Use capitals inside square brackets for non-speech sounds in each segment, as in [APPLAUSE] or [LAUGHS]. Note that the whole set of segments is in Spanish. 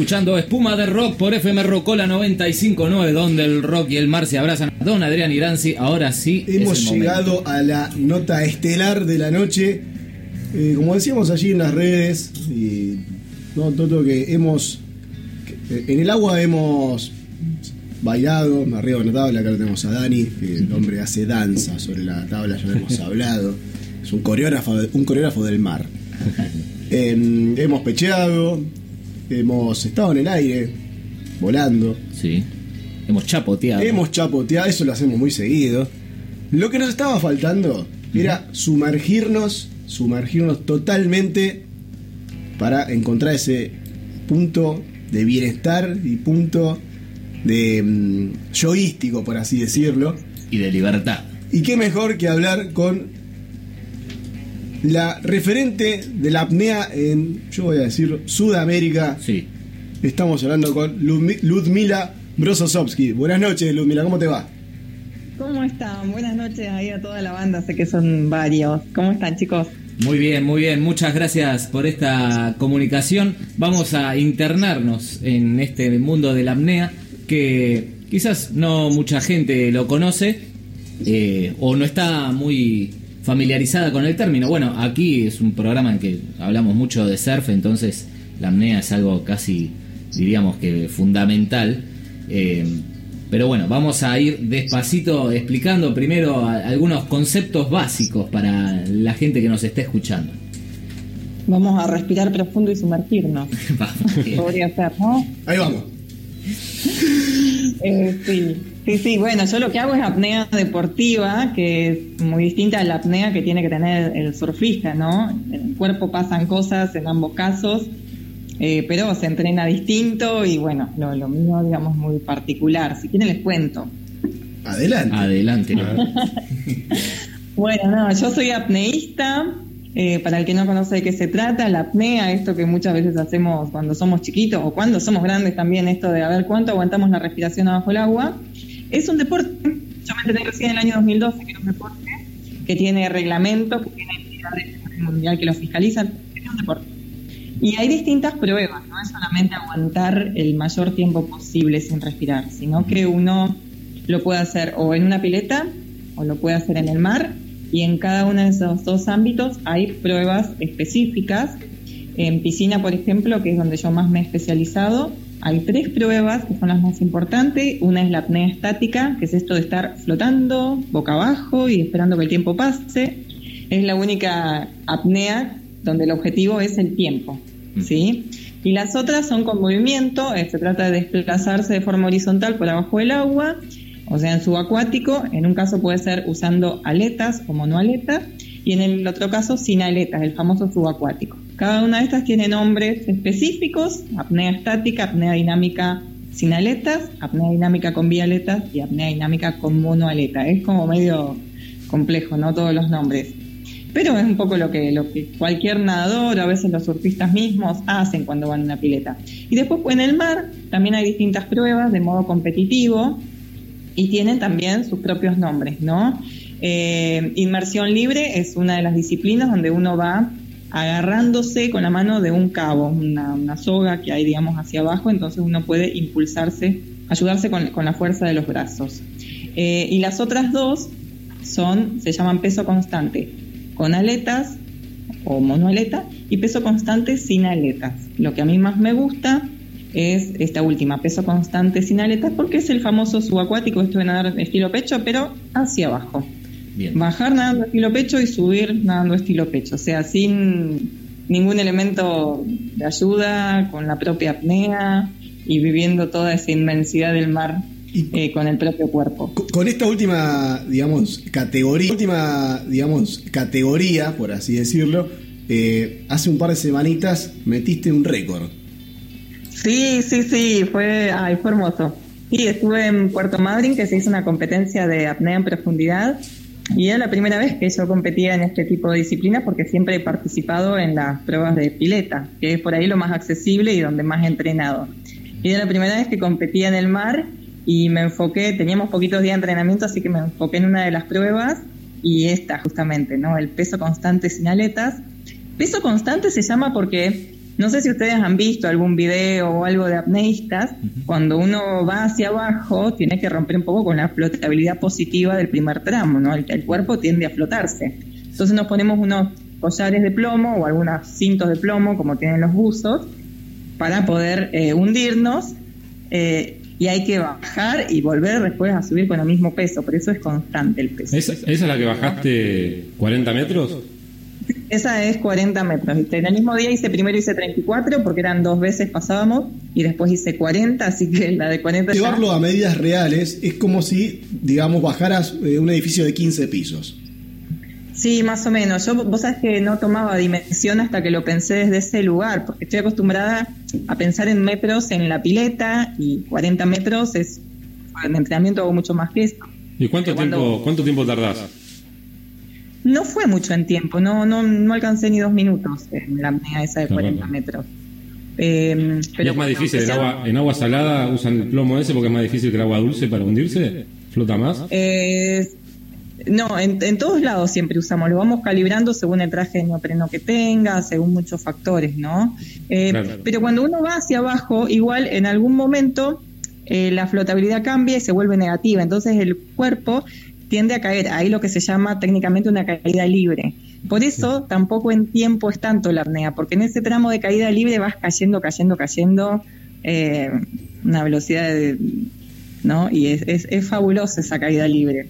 escuchando Espuma de Rock por FM Rocola 959, donde el rock y el mar se abrazan. Don Adrián Iranzi, ahora sí. Hemos llegado a la nota estelar de la noche. Eh, como decíamos allí en las redes, y no, todo que hemos. Eh, en el agua hemos bailado, arriba de la tabla, acá lo tenemos a Dani, que el hombre hace danza sobre la tabla, ya lo hemos [LAUGHS] hablado. Es un coreógrafo, un coreógrafo del mar. Em, hemos pecheado, hemos estado en el aire, volando. Sí. Hemos chapoteado. Hemos chapoteado, eso lo hacemos muy seguido. Lo que nos estaba faltando era sumergirnos, sumergirnos totalmente para encontrar ese punto de bienestar y punto de yoístico, por así decirlo. Y de libertad. Y qué mejor que hablar con la referente de la apnea en, yo voy a decir, Sudamérica. Sí. Estamos hablando con Ludmila Brososovsky. Buenas noches, Ludmila, ¿cómo te va? ¿Cómo están? Buenas noches ahí a toda la banda, sé que son varios. ¿Cómo están, chicos? Muy bien, muy bien. Muchas gracias por esta comunicación. Vamos a internarnos en este mundo de la apnea que quizás no mucha gente lo conoce eh, o no está muy familiarizada con el término. Bueno, aquí es un programa en que hablamos mucho de surf, entonces la apnea es algo casi, diríamos que fundamental. Eh, pero bueno, vamos a ir despacito explicando primero algunos conceptos básicos para la gente que nos esté escuchando. Vamos a respirar profundo y sumergirnos. [LAUGHS] Podría ser, ¿no? Ahí vamos. Eh, sí. Sí, sí, bueno, yo lo que hago es apnea deportiva, que es muy distinta a la apnea que tiene que tener el surfista, ¿no? En el cuerpo pasan cosas en ambos casos, eh, pero se entrena distinto y bueno, lo, mío, digamos, muy particular. Si quieren les cuento. Adelante. Adelante. [LAUGHS] bueno, no, yo soy apneísta. Eh, para el que no conoce de qué se trata, la apnea, esto que muchas veces hacemos cuando somos chiquitos o cuando somos grandes también, esto de a ver cuánto aguantamos la respiración abajo el agua. Es un deporte, yo me enteré recién en el año 2012 que es un deporte que tiene reglamento, que tiene entidades mundial que lo fiscalizan, es un deporte. Y hay distintas pruebas, no es solamente aguantar el mayor tiempo posible sin respirar, sino que uno lo puede hacer o en una pileta o lo puede hacer en el mar y en cada uno de esos dos ámbitos hay pruebas específicas. En piscina, por ejemplo, que es donde yo más me he especializado, hay tres pruebas que son las más importantes. Una es la apnea estática, que es esto de estar flotando boca abajo y esperando que el tiempo pase. Es la única apnea donde el objetivo es el tiempo, mm. ¿sí? Y las otras son con movimiento, eh, se trata de desplazarse de forma horizontal por abajo del agua, o sea, en subacuático, en un caso puede ser usando aletas o monoaletas, y en el otro caso sin aletas, el famoso subacuático. Cada una de estas tiene nombres específicos, apnea estática, apnea dinámica sin aletas, apnea dinámica con bialetas y apnea dinámica con monoaleta. Es como medio complejo, ¿no? Todos los nombres. Pero es un poco lo que, lo que cualquier nadador, a veces los surfistas mismos, hacen cuando van a una pileta. Y después en el mar también hay distintas pruebas de modo competitivo y tienen también sus propios nombres, ¿no? Eh, inmersión libre es una de las disciplinas donde uno va agarrándose con la mano de un cabo, una, soga que hay, digamos, hacia abajo, entonces uno puede impulsarse, ayudarse con, la fuerza de los brazos. Eh, y las otras dos son, se llaman peso constante, con aletas o monoaleta y peso constante sin aletas. Lo que a mí más me gusta es esta última, peso constante sin aletas, porque es el famoso subacuático, esto de nadar estilo pecho, pero hacia abajo. Bajar nadando estilo pecho y subir nadando estilo pecho, o sea, sin ningún elemento de ayuda, con la propia apnea y viviendo toda esa inmensidad del mar eh, con el propio cuerpo. Con esta última, digamos, categoría, última, digamos, categoría, por así decirlo, eh, hace un par de semanitas metiste un récord. Sí, sí, sí, fue, ay, fue hermoso. Sí, estuve en Puerto Madryn, que se hizo una competencia de apnea en profundidad y era la primera vez que yo competía en este tipo de disciplinas porque siempre he participado en las pruebas de pileta, que es por ahí lo más accesible y donde más he entrenado. Y era la primera vez que competía en el mar y me enfoqué, teníamos poquitos días de entrenamiento, así que me enfoqué en una de las pruebas y esta justamente, ¿no? El peso constante sin aletas. Peso constante se llama porque No sé si ustedes han visto algún video o algo de apneístas, cuando uno va hacia abajo tiene que romper un poco con la flotabilidad positiva del primer tramo, ¿no? El, cuerpo tiende a flotarse. Entonces nos ponemos unos collares de plomo o algunos cintos de plomo, como tienen los buzos, para poder eh, hundirnos. Eh, y hay que bajar y volver después a subir con el mismo peso, por eso es constante el peso. ¿Esa, es la que bajaste 40 metros? Esa es 40 metros. En el mismo día hice primero hice 34 porque eran dos veces pasábamos y después hice 40, así que la de 40 Llevarlo a medidas reales es como si, digamos, bajaras eh, un edificio de 15 pisos. Sí, más o menos. Yo, vos sabés que no tomaba dimensión hasta que lo pensé desde ese lugar, porque estoy acostumbrada a pensar en metros en la pileta y 40 metros es, en entrenamiento hago mucho más que eso. ¿Y cuánto, tiempo, cuánto tiempo tardás? No fue mucho en tiempo, no, no, no alcancé ni dos minutos en la apnea esa de 40 metros. Eh, pero es más difícil, en agua, en agua salada usan el plomo ese porque es más difícil que el agua dulce para hundirse, flota más. Eh, no, en, todos lados siempre usamos, lo vamos calibrando según el traje de neopreno que tenga, según muchos factores, ¿no? Eh, pero cuando uno va hacia abajo, igual en algún momento eh, la flotabilidad cambia y se vuelve negativa, entonces el cuerpo tiende a caer, ahí lo que se llama técnicamente una caída libre. Por eso tampoco en tiempo es tanto la apnea, porque en ese tramo de caída libre vas cayendo, cayendo, cayendo, eh, una velocidad de, ¿no? Y es, es, es fabulosa esa caída libre.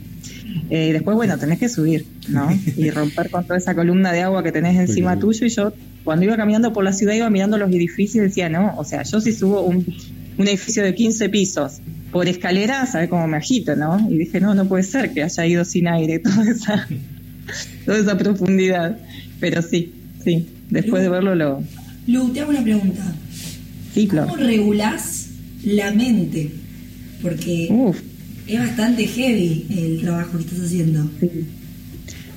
Eh, después, bueno, tenés que subir, ¿no? Y romper con toda esa columna de agua que tenés encima tuyo. Y yo, cuando iba caminando por la ciudad, iba mirando los edificios y decía, no, o sea, yo si subo un, edificio de 15 pisos por escalera, ¿sabes cómo me agito, no? Y dije, no, no puede ser que haya ido sin aire [LAUGHS] toda esa, toda esa profundidad. Pero sí, sí, después de verlo lo... Lu, te hago una pregunta. Sí, ¿Cómo regulás la mente? Porque es bastante heavy el trabajo que estás haciendo.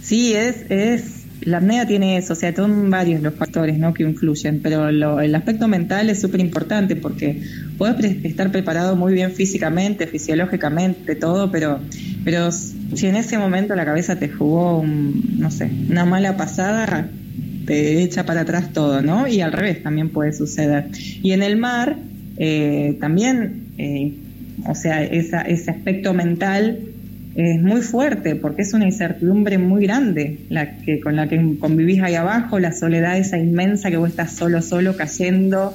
Sí, es, es, la apnea tiene eso, o sea, son varios los factores ¿no? que influyen, pero el aspecto mental es súper importante porque puedes estar preparado muy bien físicamente, fisiológicamente, todo, pero, pero si en ese momento la cabeza te jugó, no sé, una mala pasada, te echa para atrás todo, ¿no? Y al revés también puede suceder. Y en el mar eh, también eh, o sea, ese aspecto mental es muy fuerte porque es una incertidumbre muy grande la que con la que convivís ahí abajo, la soledad esa inmensa que vos estás solo, solo cayendo,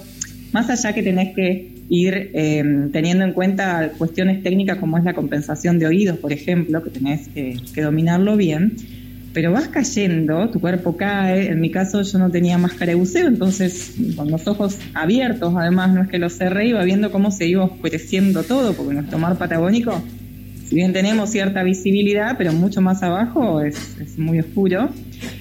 más allá que tenés que ir eh, teniendo en cuenta cuestiones técnicas como es la compensación de oídos, por ejemplo, que tenés que dominarlo bien, pero vas cayendo, tu cuerpo cae. En mi caso yo no tenía máscara de buceo, entonces con los ojos abiertos, además no es que los cerré, iba viendo cómo se iba oscureciendo todo, porque nuestro mar patagónico, si bien tenemos cierta visibilidad, pero mucho más abajo es, muy oscuro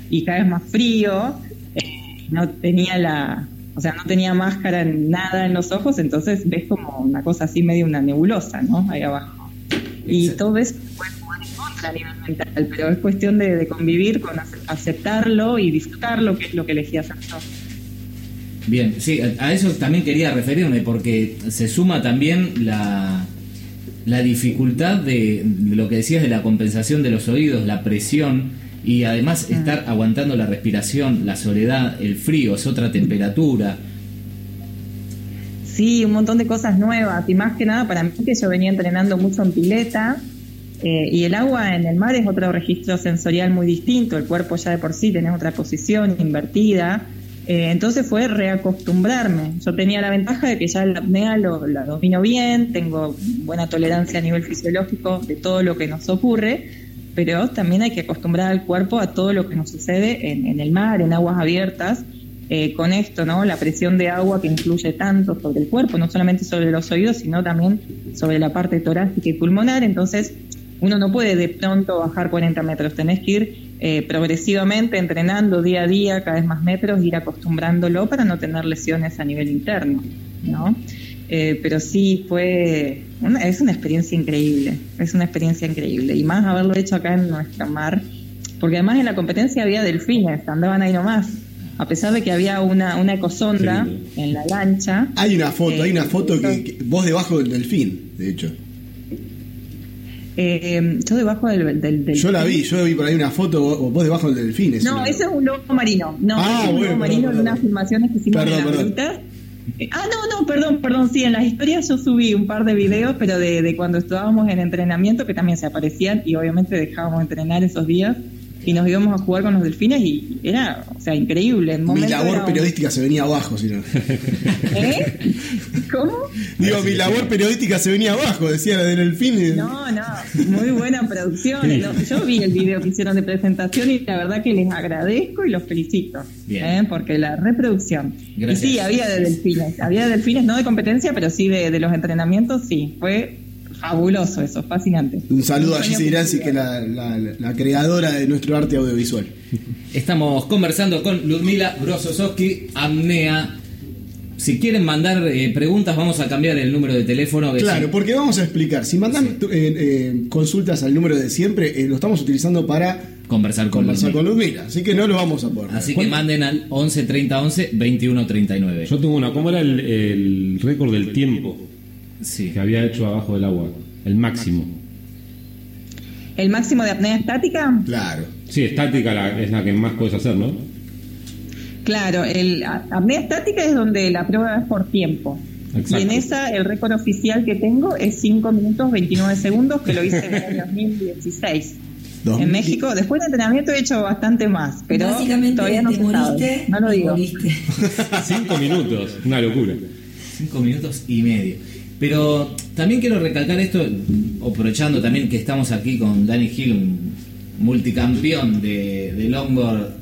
y cada vez más frío. Eh, no tenía la, o sea, no tenía máscara, nada en los ojos, entonces ves como una cosa así medio una nebulosa, ¿no? Ahí abajo. Y todo eso a nivel mental, pero es cuestión de, convivir con aceptarlo y disfrutarlo, que es lo que elegí hacer yo. Bien, sí, a eso también quería referirme, porque se suma también la, la dificultad de, lo que decías de la compensación de los oídos, la presión y además mm. estar aguantando la respiración, la soledad, el frío, es otra temperatura. Sí, un montón de cosas nuevas y más que nada para mí que yo venía entrenando mucho en pileta eh, y el agua en el mar es otro registro sensorial muy distinto, el cuerpo ya de por sí tiene otra posición invertida. Eh, entonces fue reacostumbrarme. Yo tenía la ventaja de que ya la apnea lo, la domino bien, tengo buena tolerancia a nivel fisiológico de todo lo que nos ocurre, pero también hay que acostumbrar al cuerpo a todo lo que nos sucede en, el mar, en aguas abiertas. Eh, con esto, ¿no? La presión de agua que influye tanto sobre el cuerpo, no solamente sobre los oídos, sino también sobre la parte torácica y pulmonar. Entonces, uno no puede de pronto bajar 40 metros, tenés que ir eh, progresivamente entrenando día a día cada vez más metros, ir acostumbrándolo para no tener lesiones a nivel interno, ¿no? Eh, pero sí fue, es una experiencia increíble, es una experiencia increíble, y más haberlo hecho acá en nuestra mar, porque además en la competencia había delfines, andaban ahí nomás, a pesar de que había una, una ecosonda en la lancha. Hay una foto, hay una eh, foto que, vos debajo del delfín, de hecho. Eh, yo debajo del, del, Yo la vi, yo vi por ahí una foto, vos, vos debajo del delfín. No, ese es un lobo marino. No, ah, es un lobo marino de unas filmaciones que hicimos en la ruta. Ah, no, no, perdón, perdón, sí, en las historias yo subí un par de videos, pero de, de cuando estábamos en entrenamiento, que también se aparecían y obviamente dejábamos entrenar esos días y nos íbamos a jugar con los delfines y era, o sea, increíble. mi labor periodística se venía abajo, si no. [LAUGHS] ¿Eh? ¿Cómo? Digo, mi labor periodística se venía abajo, decía la de delfines. No, no, muy buena producción. Yo vi el video que hicieron de presentación y la verdad que les agradezco y los felicito. ¿eh? Porque la reproducción. Y sí, había de delfines. Había de delfines, no de competencia, pero sí de, de los entrenamientos, sí. Fue fabuloso eso, fascinante. Un saludo a Gissi Granzi, que es la, la, creadora de nuestro arte audiovisual. Estamos conversando con Ludmila Brososowski, Amnea. Si quieren mandar eh, preguntas, vamos a cambiar el número de teléfono. Claro, porque vamos a explicar. Si mandan eh, eh, consultas al número de siempre, lo estamos utilizando para conversar con conversar con Ludmila. Así que no lo vamos a poner. Así que manden al 11 30 11 21 39. Yo tengo una. ¿Cómo era el, el récord del tiempo? Sí. que había hecho abajo del agua, el máximo. ¿El máximo de apnea estática? Claro. Sí, estática es la que más puedes hacer, ¿no? Claro, el apnea estática es donde la prueba es por tiempo. Y en esa el récord oficial que tengo es 5 minutos 29 segundos, que lo hice en el 2016. [LAUGHS] En México, después de entrenamiento he hecho bastante más, pero todavía no moriste, No lo digo. [LAUGHS] [LAUGHS] Cinco minutos, una locura. Cinco minutos y medio. Pero también quiero recalcar esto, aprovechando también que estamos aquí con Danny Hill, un multicampeón de, de longboard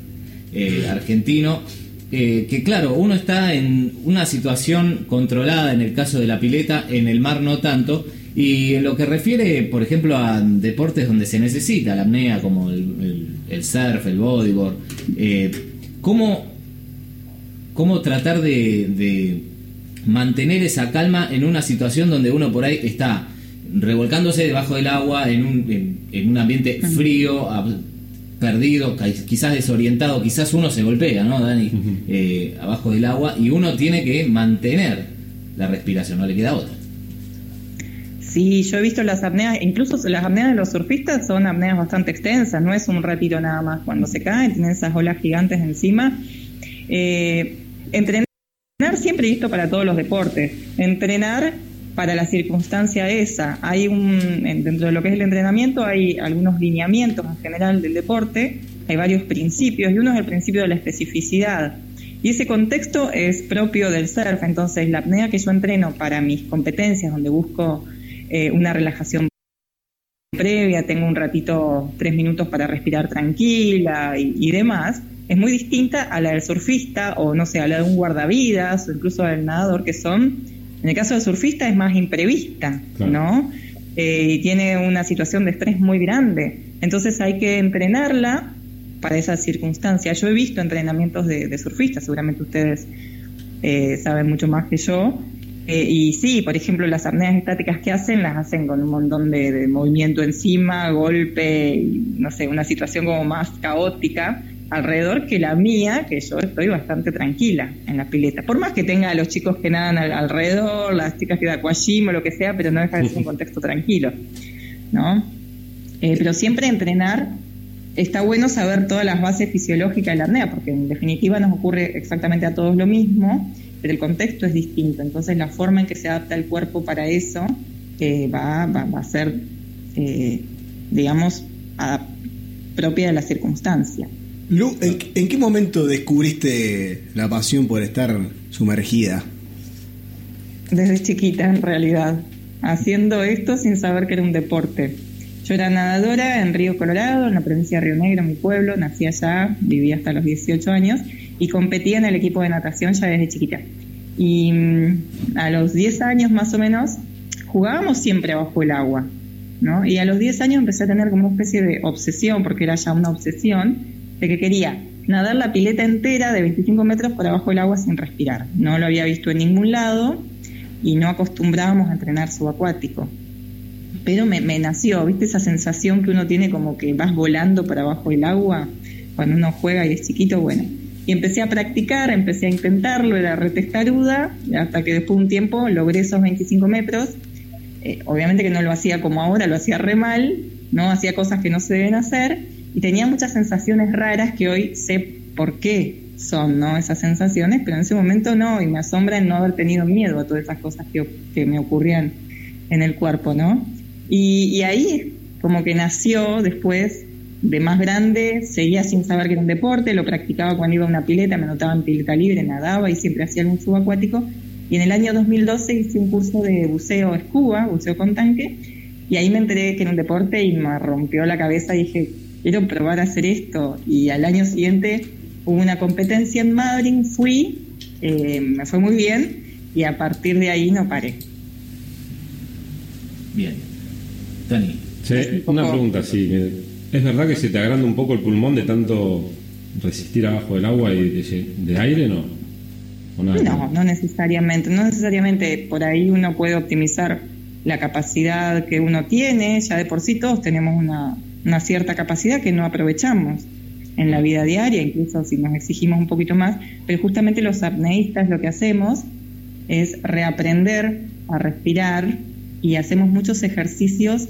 eh, argentino, eh, que claro, uno está en una situación controlada en el caso de la pileta, en el mar no tanto, y en lo que refiere, por ejemplo, a deportes donde se necesita la apnea, como el, surf, el bodyboard, eh, ¿cómo, ¿cómo, tratar de mantener esa calma en una situación donde uno por ahí está revolcándose debajo del agua en un, en, un ambiente frío, perdido, quizás desorientado, quizás uno se golpea, ¿no, Dani? Eh, abajo del agua y uno tiene que mantener la respiración, no le queda otra. Sí, yo he visto las apneas, incluso las apneas de los surfistas son apneas bastante extensas, no es un retiro nada más. Cuando se caen, tienen esas olas gigantes encima. Eh, Entrenar siempre listo para todos los deportes. Entrenar para la circunstancia esa. Hay un, dentro de lo que es el entrenamiento, hay algunos lineamientos en general del deporte, hay varios principios, y uno es el principio de la especificidad. Y ese contexto es propio del surf, entonces la apnea que yo entreno para mis competencias, donde busco eh, una relajación previa, tengo un ratito, tres minutos para respirar tranquila y demás, es muy distinta a la del surfista o no sé, a la de un guardavidas o incluso del nadador que son, en el caso del surfista es más imprevista, ¿no? Eh, y tiene una situación de estrés muy grande. Entonces hay que entrenarla para esa circunstancia. Yo he visto entrenamientos de, surfistas, seguramente ustedes eh, saben mucho más que yo. Eh, y sí, por ejemplo, las apneas estáticas que hacen, las hacen con un montón de, de movimiento encima, golpe, no sé, una situación como más caótica alrededor que la mía, que yo estoy bastante tranquila en la pileta. Por más que tenga a los chicos que nadan alrededor, las chicas que da aquajim o lo que sea, pero no deja de ser un [LAUGHS] contexto tranquilo, ¿no? Eh, pero siempre entrenar, está bueno saber todas las bases fisiológicas de la apnea, porque en definitiva nos ocurre exactamente a todos lo mismo, pero el contexto es distinto. Entonces la forma en que se adapta el cuerpo para eso eh, va, va, a ser, eh, digamos, propia de la circunstancia. Lu, ¿en, qué momento descubriste la pasión por estar sumergida? Desde chiquita, en realidad, haciendo esto sin saber que era un deporte. Yo era nadadora en Río Colorado, en la provincia de Río Negro, mi pueblo, nací allá, viví hasta los 18 años y competía en el equipo de natación ya desde chiquita. Y mm, a los 10 años más o menos jugábamos siempre bajo el agua, ¿no? Y a los 10 años empecé a tener como una especie de obsesión, porque era ya una obsesión, de que quería nadar la pileta entera de 25 metros por abajo del agua sin respirar. No lo había visto en ningún lado y no acostumbrábamos a entrenar subacuático. Pero me, nació, ¿viste esa sensación que uno tiene como que vas volando para abajo del agua cuando uno juega y es chiquito? Bueno, y empecé a practicar, empecé a intentarlo, era retestaruda, hasta que después de un tiempo logré esos 25 metros eh, obviamente que no lo hacía como ahora, lo hacía re mal, ¿no? Hacía cosas que no se deben hacer y tenía muchas sensaciones raras que hoy sé por qué son, ¿no? Esas sensaciones, pero en ese momento no, y me asombra el no haber tenido miedo a todas esas cosas que, que me ocurrían en el cuerpo, ¿no? Y, y ahí como que nació después de más grande, seguía sin saber que era un deporte, lo practicaba cuando iba a una pileta, me anotaba en pileta libre, nadaba y siempre hacía algún subacuático. Y en el año 2012 hice un curso de buceo escuba, buceo con tanque, y ahí me enteré que era un deporte y me rompió la cabeza y dije, quiero probar a hacer esto. Y al año siguiente hubo una competencia en Madrid, fui, eh, me fue muy bien y a partir de ahí no paré. Bien. Tani. Sí, una pregunta, sí. ¿Es verdad que se te agranda un poco el pulmón de tanto resistir abajo del agua y de, aire, no? no, no necesariamente. No necesariamente por ahí uno puede optimizar la capacidad que uno tiene. Ya de por sí todos tenemos una, una cierta capacidad que no aprovechamos en la vida diaria, incluso si nos exigimos un poquito más. Pero justamente los apneístas lo que hacemos es reaprender a respirar y hacemos muchos ejercicios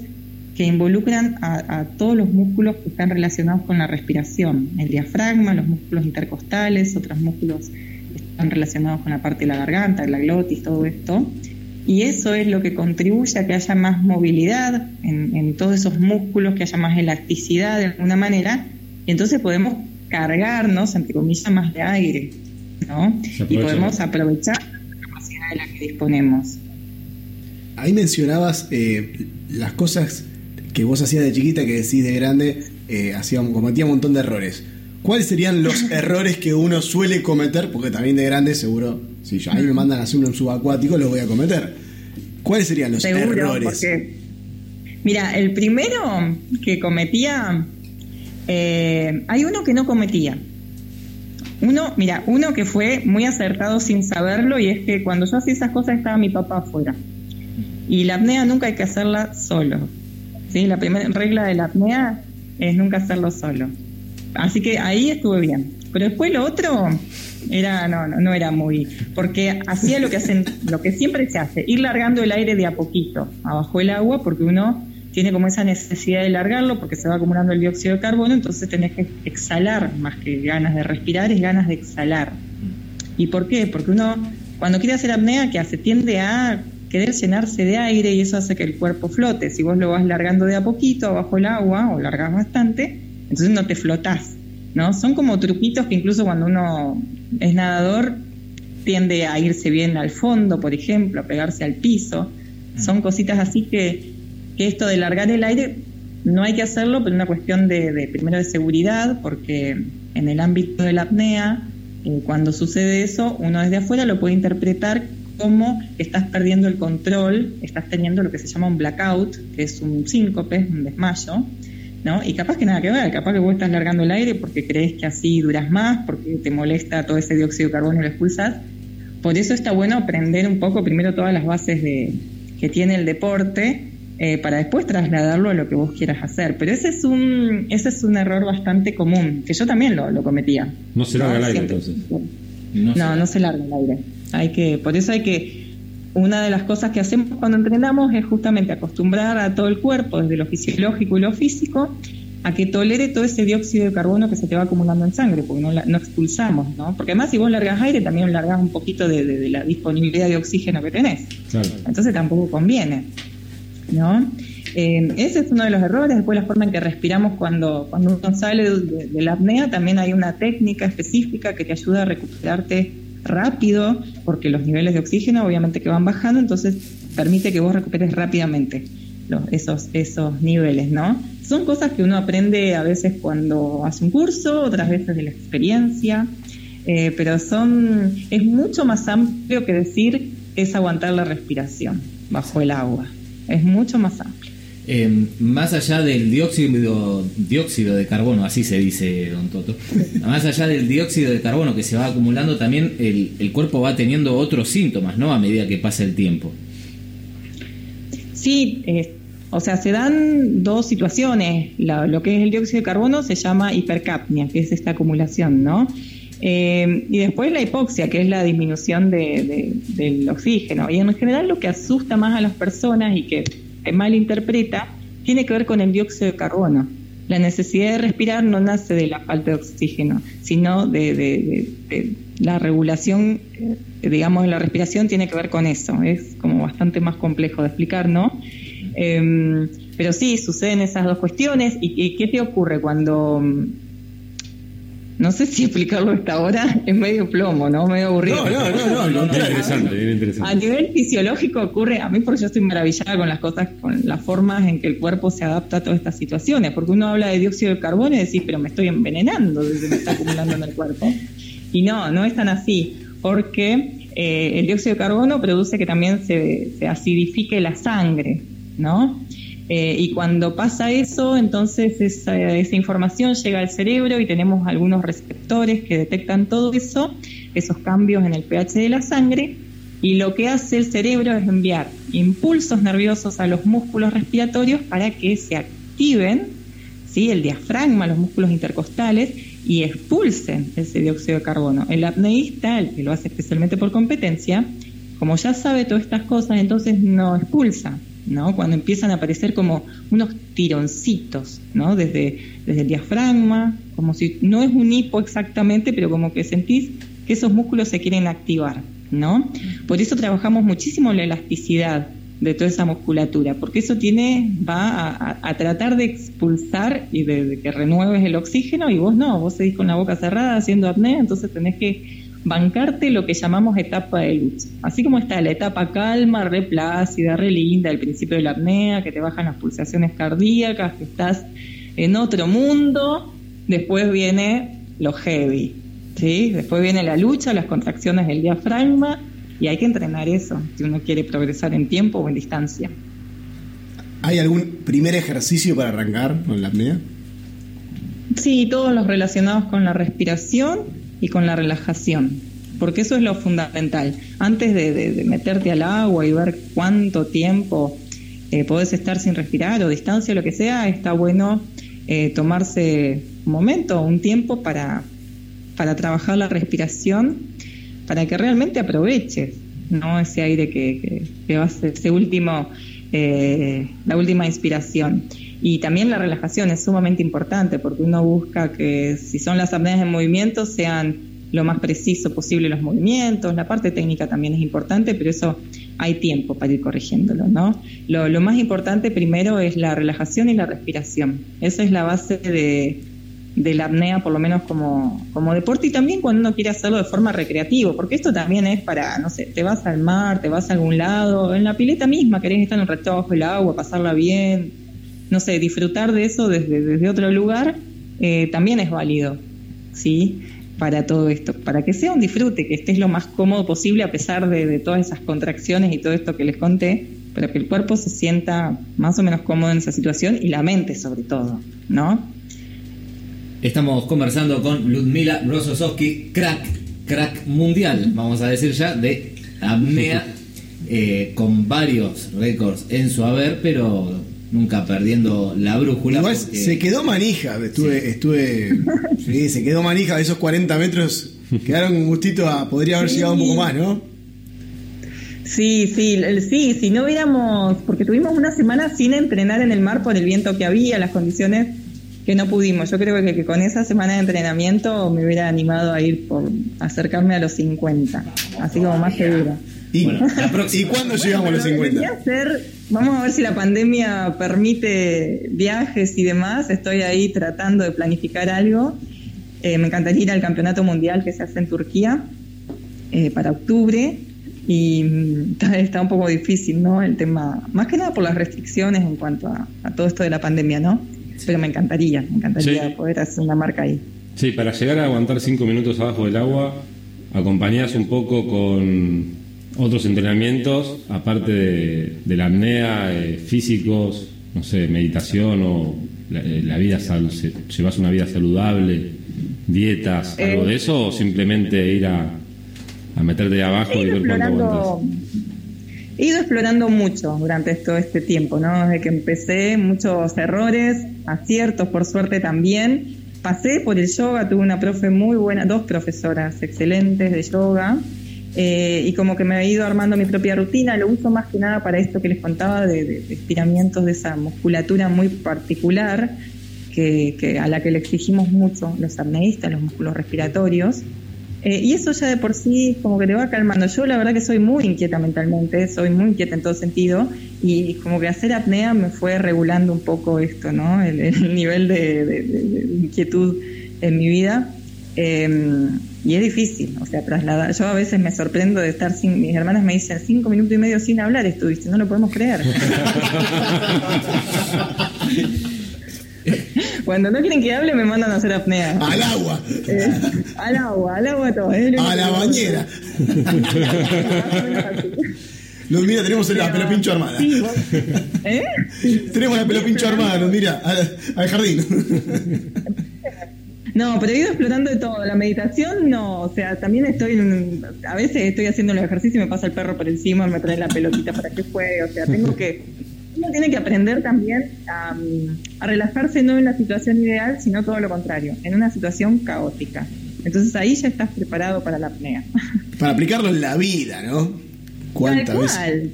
que involucran a, todos los músculos que están relacionados con la respiración, el diafragma, los músculos intercostales, otros músculos que están relacionados con la parte de la garganta, la glotis, todo esto. Y eso es lo que contribuye a que haya más movilidad en, todos esos músculos, que haya más elasticidad de alguna manera, y entonces podemos cargarnos, entre comillas, más de aire, ¿no? Y podemos aprovechar la capacidad de la que disponemos. Ahí mencionabas eh, las cosas que vos hacías de chiquita que decís de grande, eh, cometía un montón de errores. ¿Cuáles serían los [LAUGHS] errores que uno suele cometer? Porque también de grande seguro, si yo, ahí me mandan a hacer un subacuático, los voy a cometer. ¿Cuáles serían los errores? mira, el primero que cometía, eh, hay uno que no cometía. Uno, mira, uno que fue muy acertado sin saberlo y es que cuando yo hacía esas cosas estaba mi papá afuera. Y la apnea nunca hay que hacerla solo. ¿sí? La primera regla de la apnea es nunca hacerlo solo. Así que ahí estuve bien. Pero después lo otro era no, no, era muy porque hacía lo que hacen lo que siempre se hace ir largando el aire de a poquito abajo el agua porque uno tiene como esa necesidad de largarlo porque se va acumulando el dióxido de carbono entonces tenés que exhalar más que ganas de respirar es ganas de exhalar. Y por qué porque uno cuando quiere hacer apnea que hace tiende a querer llenarse de aire y eso hace que el cuerpo flote. Si vos lo vas largando de a poquito abajo el agua o largas bastante, entonces no te flotás, ¿no? Son como truquitos que incluso cuando uno es nadador tiende a irse bien al fondo, por ejemplo, a pegarse al piso. Mm. Son cositas así que, que esto de largar el aire no hay que hacerlo, pero una cuestión de, primero de seguridad, porque en el ámbito de la apnea, eh, cuando sucede eso, uno desde afuera lo puede interpretar cómo estás perdiendo el control, estás teniendo lo que se llama un blackout, que es un síncope, un desmayo, ¿no? Y capaz que nada que ver, capaz que vos estás largando el aire porque crees que así duras más, porque te molesta todo ese dióxido de carbono y lo expulsas. Por eso está bueno aprender un poco primero todas las bases de, que tiene el deporte eh, para después trasladarlo a lo que vos quieras hacer. Pero ese es un, ese es un error bastante común, que yo también lo, cometía. No se larga el aire entonces. No, no, se larga el aire. Hay que, por eso hay que, una de las cosas que hacemos cuando entrenamos es justamente acostumbrar a todo el cuerpo, desde lo fisiológico y lo físico, a que tolere todo ese dióxido de carbono que se te va acumulando en sangre, porque no, no expulsamos, ¿no? Porque además si vos largas aire, también largas un poquito de, la disponibilidad de oxígeno que tenés. Entonces tampoco conviene, ¿no? Eh, ese es uno de los errores. Después la forma en que respiramos cuando, cuando uno sale de la apnea, también hay una técnica específica que te ayuda a recuperarte rápido, porque los niveles de oxígeno obviamente que van bajando, entonces permite que vos recuperes rápidamente esos, esos niveles, ¿no? Son cosas que uno aprende a veces cuando hace un curso, otras veces de la experiencia, eh, pero son, es mucho más amplio que decir es aguantar la respiración bajo el agua, es mucho más amplio. Em, más allá del dióxido, dióxido de carbono, así se dice, don Toto, [LAUGHS] más allá del dióxido de carbono que se va acumulando, también el, cuerpo va teniendo otros síntomas, ¿no? A medida que pasa el tiempo. Sí, o sea, se dan dos situaciones. lo que es el dióxido de carbono se llama hipercapnia, que es esta acumulación, ¿no? Eh, y después la hipoxia, que es la disminución del oxígeno. Y en general lo que asusta más a las personas y que malinterpreta tiene que ver con el dióxido de carbono. La necesidad de respirar no nace de la falta de oxígeno, sino de, la regulación, eh, digamos, de la respiración tiene que ver con eso. Es como bastante más complejo de explicar, ¿no? Em, pero sí, suceden esas dos cuestiones. ¿Y, qué te ocurre cuando.? No sé si explicarlo hasta ahora es medio plomo, ¿no? Medio aburrido. No, no, no, no. interesante, interesante. A nivel fisiológico ocurre, a mí porque yo estoy maravillada con las cosas, con las formas en que el cuerpo se adapta a todas estas situaciones. Porque uno habla de dióxido de carbono y decís, pero me estoy envenenando desde que me está acumulando en el cuerpo. Y no, no es tan así. Porque eh, el dióxido de carbono produce que también se, se acidifique la sangre. ¿no? Eh, y cuando pasa eso, entonces esa, esa, información llega al cerebro y tenemos algunos receptores que detectan todo eso, esos cambios en el pH de la sangre, y lo que hace el cerebro es enviar impulsos nerviosos a los músculos respiratorios para que se activen ¿sí? el diafragma, los músculos intercostales, y expulsen ese dióxido de carbono. El apneísta, el que lo hace especialmente por competencia, como ya sabe todas estas cosas, entonces no expulsa, ¿no? Cuando empiezan a aparecer como unos tironcitos, ¿no? Desde, desde el diafragma, como si no es un hipo exactamente, pero como que sentís que esos músculos se quieren activar, ¿no? Por eso trabajamos muchísimo la elasticidad de toda esa musculatura, porque eso tiene, va a, tratar de expulsar y de, que renueves el oxígeno y vos no, vos seguís con la boca cerrada haciendo apnea, entonces tenés que bancarte lo que llamamos etapa de luz. Así como está la etapa calma, re plácida, re linda, el principio de la apnea, que te bajan las pulsaciones cardíacas, que estás en otro mundo, después viene lo heavy, ¿sí? Después viene la lucha, las contracciones del diafragma, y hay que entrenar eso si uno quiere progresar en tiempo o en distancia. ¿Hay algún primer ejercicio para arrancar con la apnea? Sí, todos los relacionados con la respiración y con la relajación, porque eso es lo fundamental. Antes de, meterte al agua y ver cuánto tiempo eh, podés estar sin respirar o distancia, lo que sea, está bueno eh, tomarse un momento, un tiempo para, para trabajar la respiración, para que realmente aproveches ¿no? ese aire que, que, va a ser ese último, eh, la última inspiración. Y también la relajación es sumamente importante porque uno busca que si son las apneas en movimiento sean lo más preciso posible los movimientos, la parte técnica también es importante, pero eso hay tiempo para ir corrigiéndolo, ¿no? Lo, más importante primero es la relajación y la respiración. Esa es la base de, de la apnea, por lo menos como, como deporte y también cuando uno quiere hacerlo de forma recreativa, porque esto también es para, no sé, te vas al mar, te vas a algún lado, en la pileta misma querés estar un rato bajo el agua, pasarla bien, no sé, disfrutar de eso desde, desde otro lugar eh, también es válido, ¿sí? Para todo esto, para que sea un disfrute, que estés lo más cómodo posible a pesar de, todas esas contracciones y todo esto que les conté, para que el cuerpo se sienta más o menos cómodo en esa situación y la mente sobre todo, ¿no? Estamos conversando con Ludmila Rososowski, crack, crack mundial, vamos a decir ya, de apnea, [LAUGHS] eh, con varios récords en su haber, pero nunca perdiendo la brújula. Igual se quedó manija, estuve, estuve, [LAUGHS] sí, se quedó manija, de esos 40 metros quedaron un gustito a, podría haber llegado un poco más, ¿no? Sí, sí, sí, si no hubiéramos, porque tuvimos una semana sin entrenar en el mar por el viento que había, las condiciones que no pudimos. Yo creo que, con esa semana de entrenamiento me hubiera animado a ir por acercarme a los 50, así como más seguro. ¿Y, ¿Y cuándo llegamos a los 50? Vamos a ver si la pandemia permite viajes y demás. Estoy ahí tratando de planificar algo. Eh, me encantaría ir al campeonato mundial que se hace en Turquía eh, para octubre. Y mm, está, un poco difícil, ¿no? El tema, más que nada por las restricciones en cuanto a, todo esto de la pandemia, ¿no? Pero me encantaría, me encantaría poder hacer una marca ahí. Sí, para llegar a aguantar cinco minutos abajo del agua, acompañadas un poco con otros entrenamientos, aparte de, la apnea, eh, físicos, no sé, meditación o la, eh, vida, llevas una vida saludable, dietas, algo de eso, o simplemente ir a, a meterte de abajo y ver cuánto aguantas? He ido explorando mucho durante todo este tiempo, ¿no? Desde que empecé, muchos errores, aciertos, por suerte también, pasé por el yoga, tuve una profe muy buena, dos profesoras excelentes de yoga, eh, y como que me he ido armando mi propia rutina, lo uso más que nada para esto que les contaba de, estiramientos de esa musculatura muy particular que, a la que le exigimos mucho los apneístas, los músculos respiratorios. Eh, y eso ya de por sí como que te va calmando. Yo la verdad que soy muy inquieta mentalmente, soy muy inquieta en todo sentido y como que hacer apnea me fue regulando un poco esto, ¿no? El, [LAUGHS] nivel de, inquietud en mi vida. Em, y es difícil, o sea, trasladar. Yo a veces me sorprendo de estar sin. Mis hermanas me dicen cinco minutos y medio sin hablar, estuviste, no lo podemos creer. [LAUGHS] [LAUGHS] [LAUGHS] Cuando no quieren que hable, me mandan a hacer apnea. Al agua. [LAUGHS] Eh, al agua, al agua todo. a la bañera. [LAUGHS] Nos mira, tenemos la pelo pincho armada. ¿Eh? Tenemos la pelo pincho armada, nos mira, al jardín. No, pero he ido explorando de todo. La meditación no, o sea, también estoy, a veces estoy haciendo el ejercicio y me pasa el perro por encima, me trae la pelotita para que juegue, o sea, tengo que, uno tiene que aprender también a, relajarse no en la situación ideal, sino todo lo contrario, en una situación caótica. Entonces ahí ya estás preparado para la apnea. [LAUGHS] Para aplicarlo en la vida, ¿no? ¿Cuántas veces?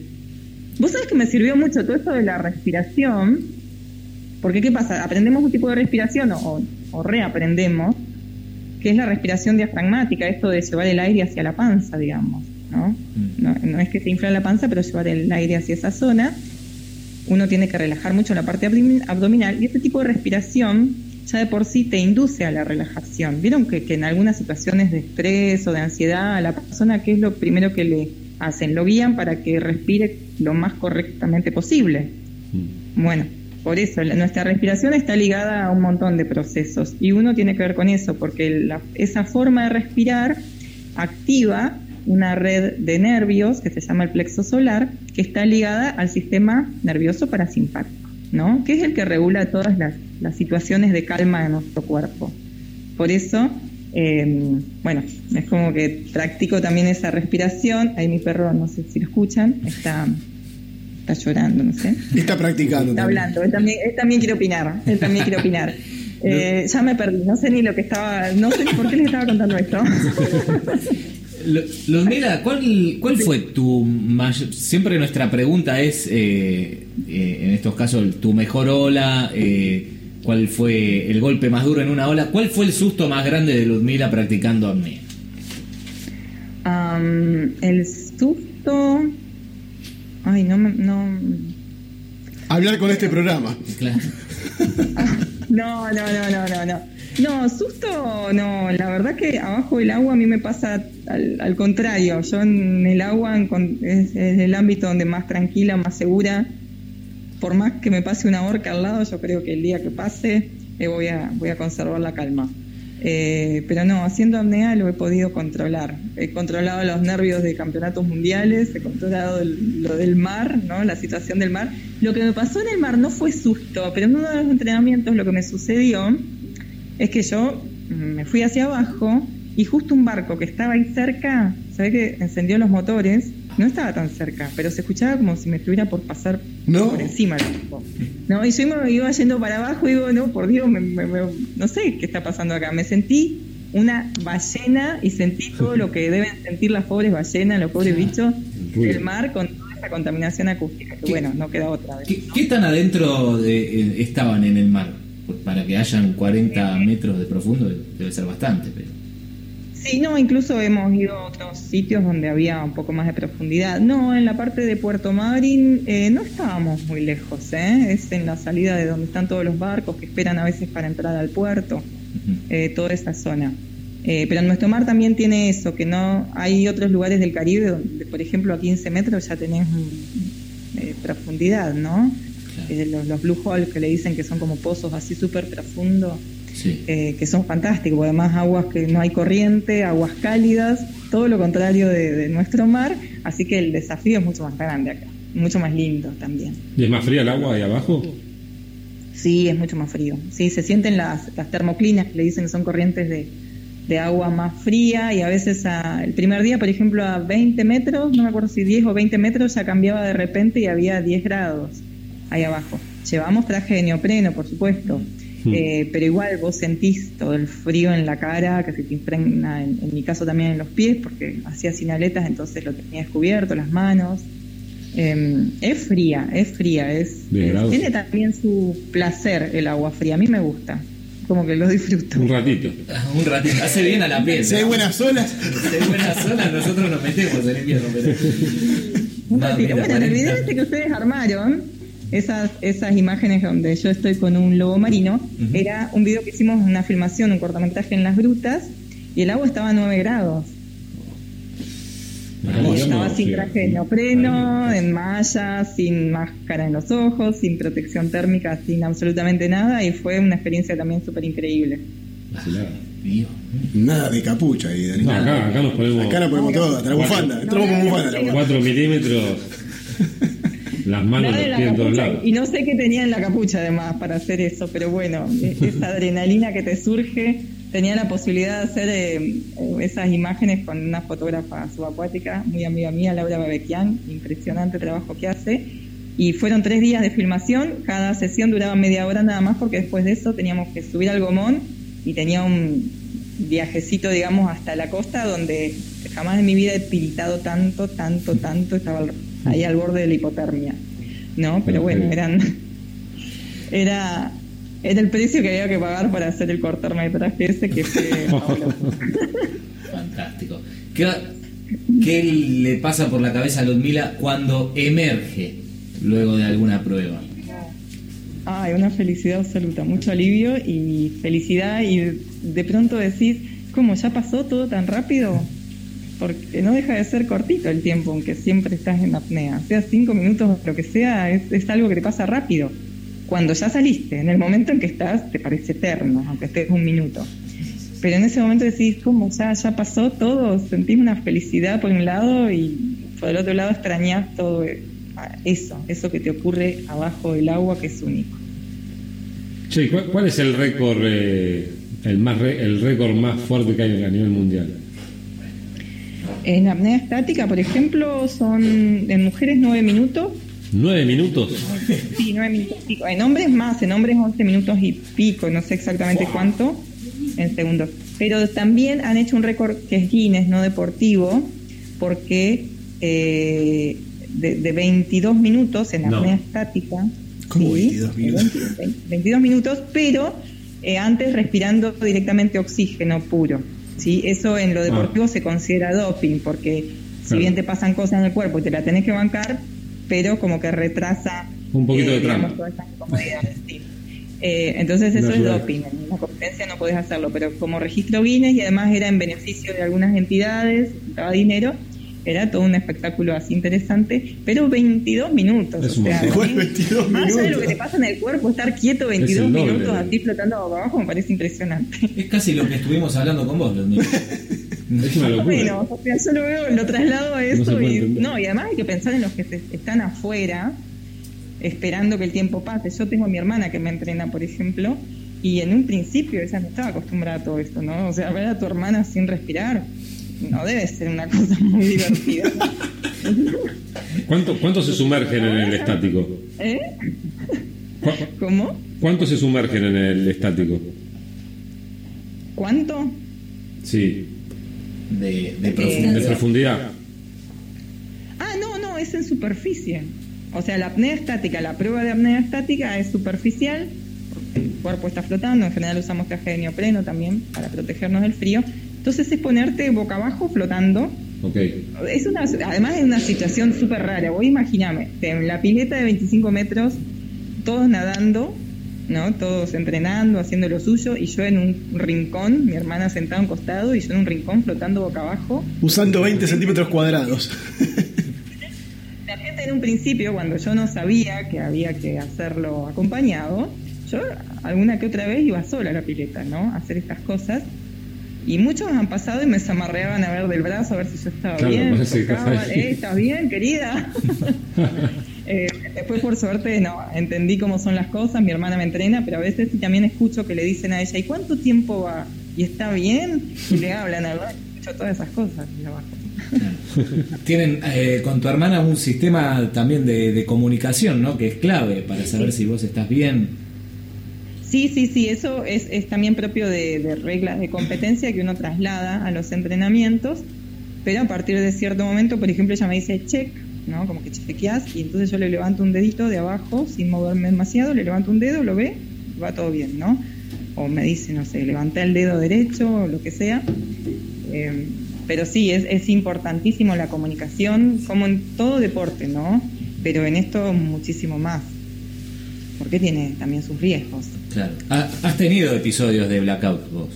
Vos sabés que me sirvió mucho todo esto de la respiración, porque ¿qué pasa? Aprendemos un tipo de respiración o o reaprendemos, que es la respiración diafragmática, esto de llevar el aire hacia la panza, digamos. ¿no? Mm. No, es que se infla la panza, pero llevar el aire hacia esa zona. Uno tiene que relajar mucho la parte abdominal y este tipo de respiración ya de por sí te induce a la relajación. Vieron que, en algunas situaciones de estrés o de ansiedad a la persona, ¿qué es lo primero que le hacen? Lo guían para que respire lo más correctamente posible. Mm. Bueno, por eso, nuestra respiración está ligada a un montón de procesos y uno tiene que ver con eso, porque esa forma de respirar activa una red de nervios que se llama el plexo solar, que está ligada al sistema nervioso parasimpático, ¿no? que es el que regula todas las, situaciones de calma de nuestro cuerpo. Por eso, em, bueno, es como que practico también esa respiración. Ahí mi perro, no sé si lo escuchan, está está llorando, no sé. Está practicando. Está hablando, él también, él también quiere opinar, él también quiere opinar. [LAUGHS] Eh, ya me perdí, no sé ni lo que estaba, no sé por qué les estaba contando esto. [LAUGHS] Luzmila, ¿cuál, ¿cuál fue tu mayor, siempre nuestra pregunta es, eh, eh, en estos casos, tu mejor ola, cuál fue el golpe más duro en una ola, cuál fue el susto más grande de Luzmila practicando apnea? el susto, Ay, no, no. Hablar con este programa. Claro. [LAUGHS] no, no, no, no, no, no. No, susto, no. La verdad que abajo del agua a mí me pasa al, contrario. Yo en el agua es, el ámbito donde más tranquila, más segura. Por más que me pase una horca al lado, yo creo que el día que pase eh, voy, a, voy a conservar la calma. Eh, pero no, haciendo apnea lo he podido controlar. He controlado los nervios de campeonatos mundiales, he controlado lo del mar, ¿no? la situación del mar. Lo que me pasó en el mar no fue susto, pero en uno de los entrenamientos lo que me sucedió es que yo me fui hacia abajo y justo un barco que estaba ahí cerca, ¿sabe que encendió los motores? No estaba tan cerca, pero se escuchaba como si me estuviera por pasar por encima del barco. No, y yo iba, iba, yendo para abajo y digo, no, por Dios, no sé qué está pasando acá. Me sentí una ballena y sentí todo lo que deben sentir las pobres ballenas, los pobres bichos del mar con toda esa contaminación acústica, que bueno, no queda otra vez. ¿Qué, tan adentro de, eh, estaban en el mar? Para que hayan 40 metros de profundo debe ser bastante, pero... Sí, no, incluso hemos ido a otros sitios donde había un poco más de profundidad. No, en la parte de Puerto Madryn eh, no estábamos muy lejos, ¿eh? es en la salida de donde están todos los barcos que esperan a veces para entrar al puerto, eh, toda esa zona. Eh, pero nuestro mar también tiene eso, que no hay otros lugares del Caribe donde, por ejemplo, a 15 metros ya tenés profundidad, ¿no? Los, los, blue holes que le dicen que son como pozos así súper profundos eh, que son fantásticos, además aguas que no hay corriente, aguas cálidas, todo lo contrario de, nuestro mar, así que el desafío es mucho más grande acá, mucho más lindo también. ¿Y es más fría el agua ahí abajo? Sí, es mucho más frío. Sí, se sienten las, las termoclinas que le dicen que son corrientes de, agua más fría y a veces el primer día, por ejemplo, a 20 metros, no me acuerdo si 10 o 20 metros, ya cambiaba de repente y había 10 grados ahí abajo. Llevamos traje de neopreno, por supuesto. Hmm. Eh, pero igual vos sentís todo el frío en la cara que se te impregna, en, mi caso también en los pies, porque hacía sin aletas, entonces lo tenía descubierto, las manos. Em, es fría, es fría, es, tiene también su placer el agua fría, a mí me gusta, como que lo disfruto. Un ratito. Un ratito, hace bien a la piel. Si hay buenas olas. Si hay buenas olas, nosotros nos metemos en invierno. Pero... Un ratito. bueno, en el video este que ustedes armaron, esas, esas imágenes donde yo estoy con un lobo marino, era un video que hicimos, una filmación, un cortometraje en las grutas, y el agua estaba a 9 grados. Y estaba sin traje de neopreno, en malla, sin máscara en los ojos, sin protección térmica, sin absolutamente nada, y fue una experiencia también súper increíble. Nada de capucha ahí, acá, acá nos ponemos. Acá nos ponemos todo, hasta la bufanda. Entramos con bufanda. 4 milímetros. [LAUGHS] Las manos lados. Y no sé qué tenía en la capucha además para hacer eso, pero bueno, e-, [LAUGHS] esa adrenalina que te surge, tenía la posibilidad de hacer eh, esas imágenes con una fotógrafa subacuática, muy amiga mía, Laura Babequian, impresionante trabajo que hace. Y fueron tres días de filmación, cada sesión duraba media hora nada más porque después de eso teníamos que subir al Gomón y tenía un viajecito, digamos, hasta la costa donde jamás en mi vida he piritado tanto, tanto, tanto, estaba ahí al borde de la hipotermia, ¿no? Pero bueno, eran, era, era el precio que había que pagar para hacer el cortometraje ese que fue [LAUGHS] Fantástico. ¿Qué, ¿Qué le pasa por la cabeza a Ludmila cuando emerge luego de alguna prueba? Ay, una felicidad absoluta, mucho alivio y felicidad y de pronto decís, ¿cómo ya pasó todo tan rápido? Porque no deja de ser cortito el tiempo, aunque siempre estás en apnea. Sea cinco minutos, lo que sea, es, algo que te pasa rápido. Cuando ya saliste, en el momento en que estás, te parece eterno, aunque estés un minuto. Pero en ese momento decís, ¿cómo? Ya, ya pasó todo, sentís una felicidad por un lado y por el otro lado extrañás todo eso, eso que te ocurre abajo del agua que es único. Che, ¿cuál, es el récord, eh, el, más el récord más fuerte que hay a nivel mundial? En apnea estática, por ejemplo, son en mujeres 9 minutos. ¿9 minutos? Sí, 9 minutos pico. En hombres más, en hombres 11 minutos y pico, no sé exactamente cuánto en segundos. Pero también han hecho un récord que es Guinness, no deportivo, porque eh, de, 22 minutos en apnea estática. ¿Cómo 22 minutos? 22 minutos, pero eh, antes respirando directamente oxígeno puro. ¿Sí? Eso en lo ah. deportivo se considera doping, porque si bien te pasan cosas en el cuerpo y te la tenés que bancar, pero como que retrasa un poquito de eh, todas eh, entonces eso es doping, en una competencia no podés hacerlo, pero como registro Guinness y además era en beneficio de algunas entidades, daba dinero, era todo un espectáculo así interesante, pero 22 minutos. o sea, 22 [LAUGHS] más de lo que te pasa en el cuerpo, estar quieto 22 minutos así flotando abajo me parece impresionante. [LAUGHS] Es casi lo que estuvimos hablando con vos, [LAUGHS] Es una locura. Bueno, o sea, yo lo veo, lo traslado a eso y, no, y además hay que pensar en los que están afuera esperando que el tiempo pase. Yo tengo a mi hermana que me entrena, por ejemplo, y en un principio ella no estaba acostumbrada a todo esto, ¿no? O sea, ver a tu hermana sin respirar no debe ser una cosa muy divertida. [LAUGHS] ¿Cuánto, ¿Cuánto se sumergen en el estático? ¿Eh? ¿Cómo? ¿Cuánto se sumergen en el estático? ¿Cuánto? Sí. De, de, profundidad. de profundidad. Ah, no, no, es en superficie. O sea, la apnea estática, la prueba de apnea estática es superficial, el cuerpo está flotando, en general usamos traje de neopreno también para protegernos del frío, entonces es ponerte boca abajo flotando. Okay. Es una, además es una situación súper rara. Vos imaginame, en la pileta de 25 metros, todos nadando, ¿no? Todos entrenando, haciendo lo suyo, y yo en un rincón, mi hermana sentada a un costado, y yo en un rincón flotando boca abajo. Usando 20 centímetros cuadrados. [LAUGHS] La gente en un principio, cuando yo no sabía que había que hacerlo acompañado, yo alguna que otra vez iba sola a la pileta, ¿no? A hacer estas cosas. Y muchos han pasado y me zamarreaban a ver del brazo a ver si yo estaba bien. eh, ¿Estás bien, querida? [LAUGHS] eh, después, por suerte, no, entendí cómo son las cosas. Mi hermana me entrena, pero a veces también escucho que le dicen a ella, ¿y cuánto tiempo va? ¿Y está bien? Y le hablan, a escucho todas esas cosas. [LAUGHS] Tienen eh, con tu hermana un sistema también de, de comunicación, ¿no? Que es clave para saber si vos estás bien Sí, sí, sí, eso es, es también propio de, reglas de competencia que uno traslada a los entrenamientos, pero a partir de cierto momento, por ejemplo, ella me dice check, ¿no? Como que chequeas, y entonces yo le levanto un dedito de abajo sin moverme demasiado, le levanto un dedo, lo ve, va todo bien, ¿no? O me dice, no sé, levanté el dedo derecho o lo que sea. Eh, pero sí, es, es importantísimo la comunicación, como en todo deporte, ¿no? Pero en esto muchísimo más porque tiene también sus riesgos. Claro. ¿Has tenido episodios de blackout vos?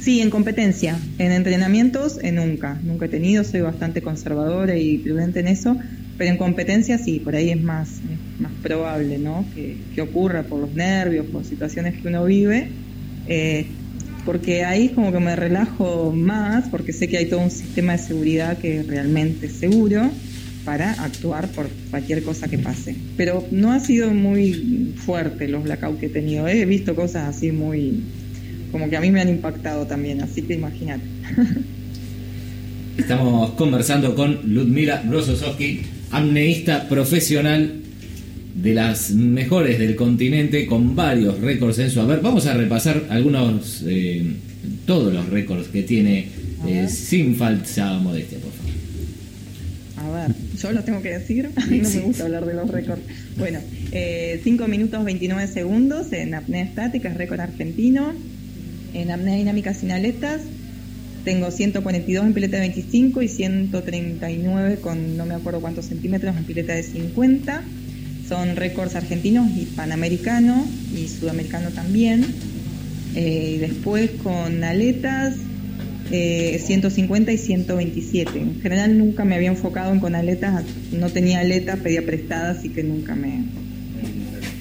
Sí, en competencia. En entrenamientos, eh, nunca. Nunca he tenido, soy bastante conservadora y prudente en eso. Pero en competencia sí, por ahí es más, más probable ¿no? que, ocurra por los nervios, por situaciones que uno vive. Eh, porque ahí como que me relajo más, porque sé que hay todo un sistema de seguridad que es realmente seguro para actuar por cualquier cosa que pase. Pero no ha sido muy fuerte los blackouts que he tenido. He visto cosas así muy, como que a mí me han impactado también, así que imagínate. [LAUGHS] Estamos conversando con Ludmila Brososowski, amneísta profesional de las mejores del continente, con varios récords en su haber. Vamos a repasar algunos, eh, todos los récords que tiene, eh, sin falsa modestia, por favor. Yo los tengo que decir, [LAUGHS] no me gusta hablar de los récords. Bueno, 5 eh, minutos 29 segundos en apnea estática, es récord argentino. En apnea dinámica sin aletas, tengo 142 en pileta de 25 y 139 con no me acuerdo cuántos centímetros en pileta de 50. Son récords argentinos y panamericano y sudamericano también. Eh, después con aletas 150 eh, y 127. En general nunca me había enfocado en con aletas, no tenía aletas, pedía prestadas, así que nunca me...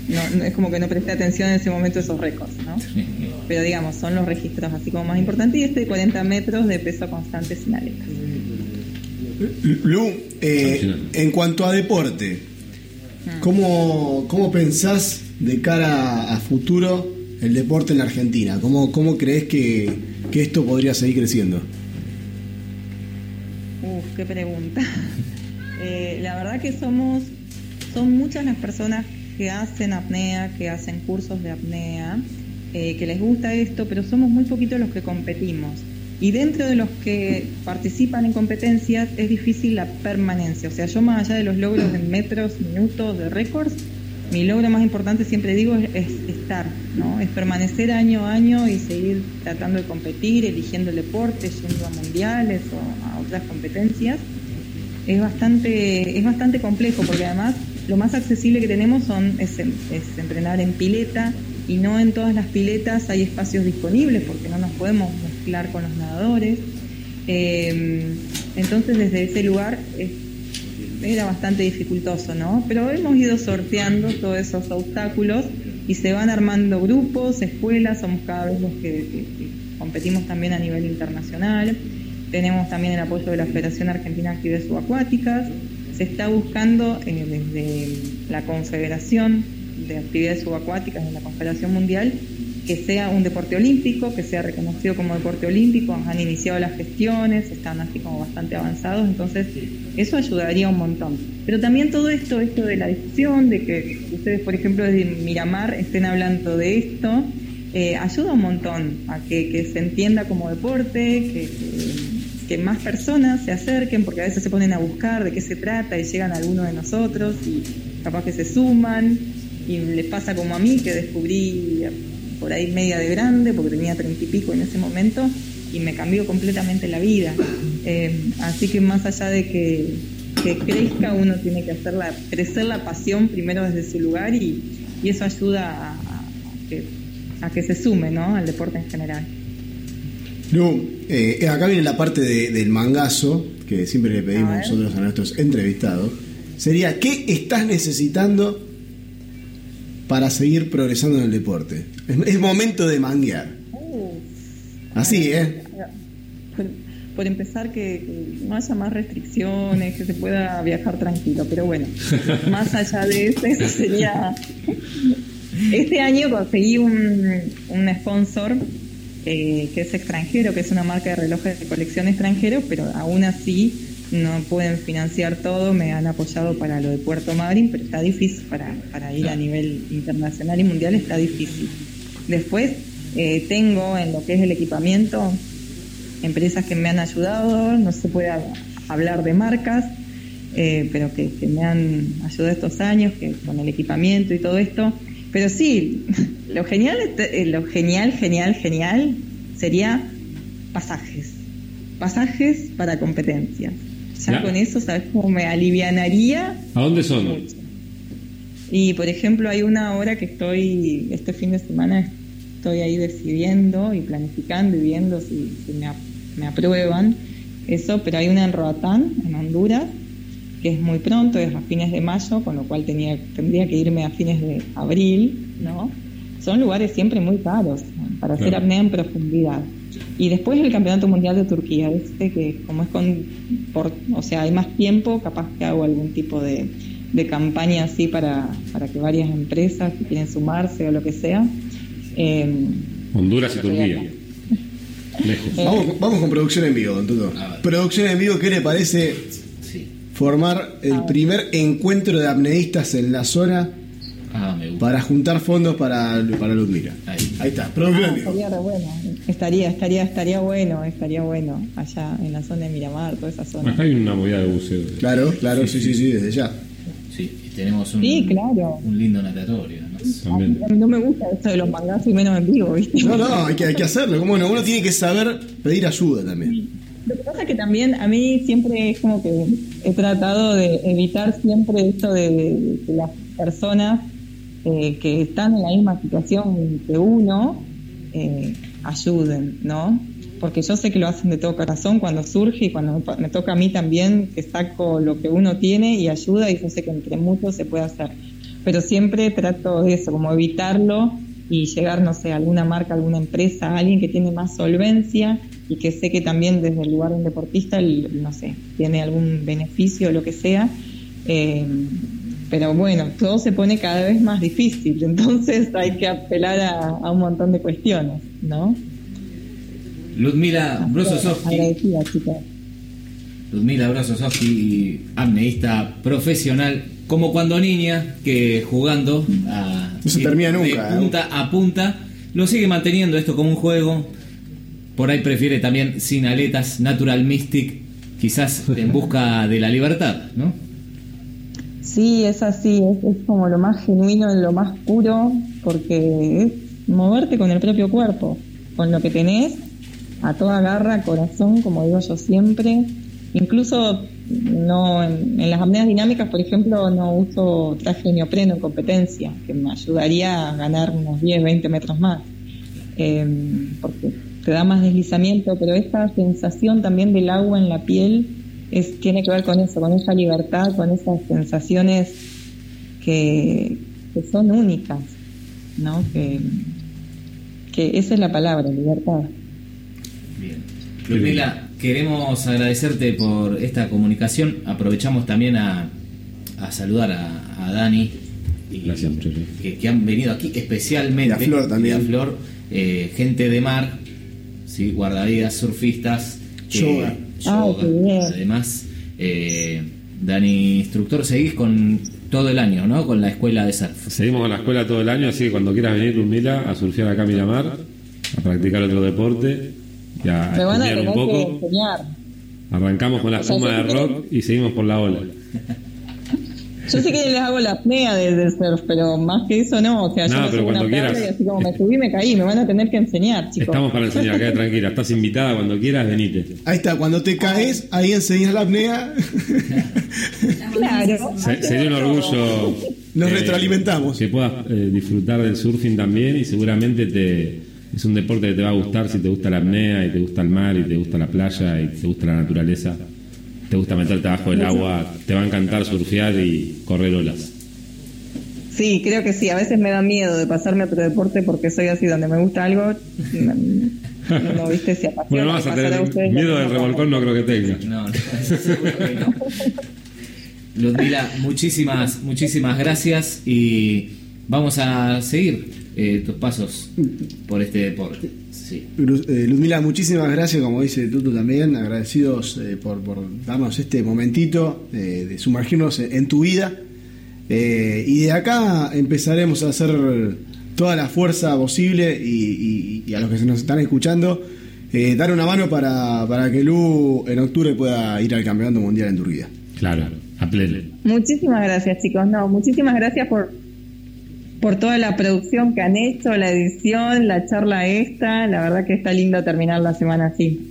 No, es como que no presté atención en ese momento a esos récords, ¿no? Pero digamos, son los registros así como más importantes y este de 40 metros de peso constante sin aletas. Lu, eh, en cuanto a deporte. ¿cómo, ¿cómo pensás de cara a futuro el deporte en la Argentina? ¿Cómo, cómo crees que, que esto podría seguir creciendo? Uf, qué pregunta. [LAUGHS] Eh, la verdad que somos, son muchas las personas que hacen apnea, que hacen cursos de apnea, eh, que les gusta esto, pero somos muy poquitos los que competimos. Y dentro de los que participan en competencias es difícil la permanencia. O sea, yo más allá de los logros en metros, minutos, de récords, mi logro más importante, siempre digo, es, estar, ¿no? Es permanecer año a año y seguir tratando de competir, eligiendo el deporte, yendo a mundiales o a otras competencias. Es bastante, es bastante complejo porque además lo más accesible que tenemos son, es, entrenar en pileta y no en todas las piletas hay espacios disponibles porque no nos podemos mezclar con los nadadores. Eh, entonces desde ese lugar era bastante dificultoso, ¿no? Pero hemos ido sorteando todos esos obstáculos y se van armando grupos, escuelas, somos cada vez los que, competimos también a nivel internacional. Tenemos también el apoyo de la Federación Argentina de Actividades Subacuáticas. Se está buscando eh, desde la Confederación de Actividades Subacuáticas de la Confederación Mundial que sea un deporte olímpico, que sea reconocido como deporte olímpico, han iniciado las gestiones, están así como bastante avanzados, entonces eso ayudaría un montón. Pero también todo esto, esto de la difusión, de que ustedes, por ejemplo, desde Miramar estén hablando de esto, eh, ayuda un montón a que, se entienda como deporte, que, que, más personas se acerquen, porque a veces se ponen a buscar de qué se trata y llegan a alguno de nosotros y capaz que se suman y les pasa como a mí que descubrí por ahí media de grande, porque tenía treinta y pico en ese momento, y me cambió completamente la vida. Eh, así que más allá de que, crezca, uno tiene que hacer la, crecer la pasión primero desde su lugar y, eso ayuda a, que, se sume ¿no? al deporte en general. No, eh, acá viene la parte del mangazo que siempre le pedimos nosotros a nuestros entrevistados. Sería, ¿qué estás necesitando para seguir progresando en el deporte. Es, momento de manguear. Uh. Así, ¿eh? Por, empezar, que, no haya más restricciones, que se pueda viajar tranquilo, pero bueno, [LAUGHS] más allá de eso, eso sería... Este año conseguí un, un sponsor eh, que es extranjero, que es una marca de relojes de colección extranjero, pero aún así no pueden financiar todo, me han apoyado para lo de Puerto Madryn, pero está difícil para, para ir a nivel internacional y mundial, está difícil. Después eh, tengo en lo que es el equipamiento empresas que me han ayudado, no se puede hablar de marcas, eh, pero que, me han ayudado estos años que con el equipamiento y todo esto. Pero sí, [LAUGHS] lo genial, eh, lo genial, genial, genial sería pasajes. Pasajes para competencias. Ya, con eso, ¿sabes cómo me alivianaría? ¿A dónde son? Y por ejemplo, hay una hora que estoy, este fin de semana estoy ahí decidiendo y planificando y viendo si, me, aprueban eso, pero hay una en Roatán, en Honduras, que es muy pronto, es a fines de mayo, con lo cual tenía, tendría que irme a fines de abril, ¿no? Son lugares siempre muy caros para hacer apnea en profundidad. Y después el Campeonato Mundial de Turquía, este que como es con, por, o sea, hay más tiempo, capaz que hago algún tipo de, de campaña así para, para que varias empresas que quieren sumarse o lo que sea, eh, Honduras y Turquía. [LAUGHS] Vamos, vamos, con producción en vivo, Tuto. Producción en vivo, ¿qué le parece formar el primer encuentro de apneístas en la zona ah, para juntar fondos para, para Ludmila? Ahí, está, producción en vivo. Estaría bueno. Estaría, estaría, estaría bueno, estaría bueno allá en la zona de Miramar, toda esa zona. Acá hay una movida de buceo. Claro, claro, sí, sí, sí, desde ya. Sí, tenemos un, un lindo natatorio. No me gusta esto de los mangazos y menos en vivo, ¿viste? No, no, hay que, hay que hacerlo. Como uno, uno tiene que saber pedir ayuda también. Lo que pasa es que también a mí siempre es como que he tratado de evitar siempre esto de, que las personas eh, que están en la misma situación que uno eh, ayuden, ¿no? Porque yo sé que lo hacen de todo corazón cuando surge y cuando me toca a mí también que saco lo que uno tiene y ayuda y yo sé que entre muchos se puede hacer pero siempre trato de eso, como evitarlo y llegar, no sé, a alguna marca, alguna empresa, a alguien que tiene más solvencia y que sé que también desde el lugar de un deportista, no sé, tiene algún beneficio o lo que sea. Eh, pero bueno, todo se pone cada vez más difícil, [LAUGHS] entonces hay que apelar a, un montón de cuestiones, ¿no? Ludmila Brososowski. Ludmila Brososowski, amneísta profesional como cuando niña, que jugando a, termina nunca, de ¿eh? punta a punta, lo sigue manteniendo esto como un juego. Por ahí prefiere también sin aletas, Natural Mystic, quizás en busca de la libertad, ¿no? Sí, es así, es, como lo más genuino, lo más puro, porque es moverte con el propio cuerpo, con lo que tenés, a toda garra, corazón, como digo yo siempre. Incluso no en, las apneas dinámicas, por ejemplo, no uso traje neopreno en competencia, que me ayudaría a ganar unos 10, 20 metros más, em, porque te da más deslizamiento, pero esta sensación también del agua en la piel es, tiene que ver con eso, con esa libertad, con esas sensaciones que, son únicas, ¿no? Que, que esa es la palabra, libertad. Bien. Ludmila, queremos agradecerte por esta comunicación. Aprovechamos también a, saludar a, Dani. Y, que, han venido aquí especialmente. Y a Flor también. a Flor, eh, gente de mar, ¿sí? guardavidas, surfistas. yoga. Ah, además, eh, Dani, instructor, seguís con todo el año, ¿no? Con la escuela de surf. Seguimos con la escuela todo el año, así que cuando quieras venir, Ludmila, a surfear acá a Miramar, a practicar otro deporte, Me van a tener un poco. que enseñar. Arrancamos con la espuma de rock y seguimos por la ola. [LAUGHS] Yo sé que les hago la apnea desde surf, pero más que eso no. O sea, no, yo pero cuando quieras. Y así como me subí, me caí. Me van a tener que enseñar, chicos. Estamos para enseñar, quédate tranquila. Estás invitada cuando quieras, venite. Ahí está, cuando te caes, ahí enseñas la apnea. claro. sería un orgullo. Nos retroalimentamos. Que puedas eh, disfrutar del surfing también y seguramente te es un deporte que te va a gustar si te gusta la apnea y te gusta el mar y te gusta la playa y te gusta la naturaleza. Te gusta meterte abajo del agua, te va a encantar surfear y correr olas. Sí, creo que sí. A veces me da miedo de pasarme a otro deporte porque soy así, donde me gusta algo, no, viste si apasiona. Bueno, no vas a tener miedo del revolcón, no creo que tenga. No, no, Ludmila, muchísimas, muchísimas gracias y vamos a seguir eh, tus pasos por este deporte. Sí. Eh, Ludmila, muchísimas gracias, como dice Tuto también, agradecidos eh, por, darnos este momentito de sumergirnos en, tu vida. y de acá empezaremos a hacer toda la fuerza posible y, a los que se nos están escuchando, eh, dar una mano para, para que Lu en octubre pueda ir al Campeonato Mundial en Turquía. Claro, a pleno. Muchísimas gracias, chicos. No, muchísimas gracias por, por toda la producción que han hecho, la edición, la charla esta. La verdad que está lindo terminar la semana así.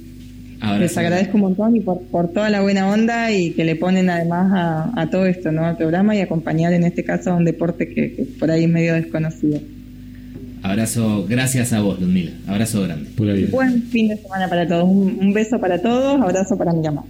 Les agradezco un montón y por, por, toda la buena onda y que le ponen además a, todo esto, ¿no? Al programa y acompañar en este caso a un deporte que, por ahí es medio desconocido. Abrazo, gracias a vos, Ludmila. Abrazo grande. Buen fin de semana para todos. Un, un beso para todos, abrazo para mi mamá.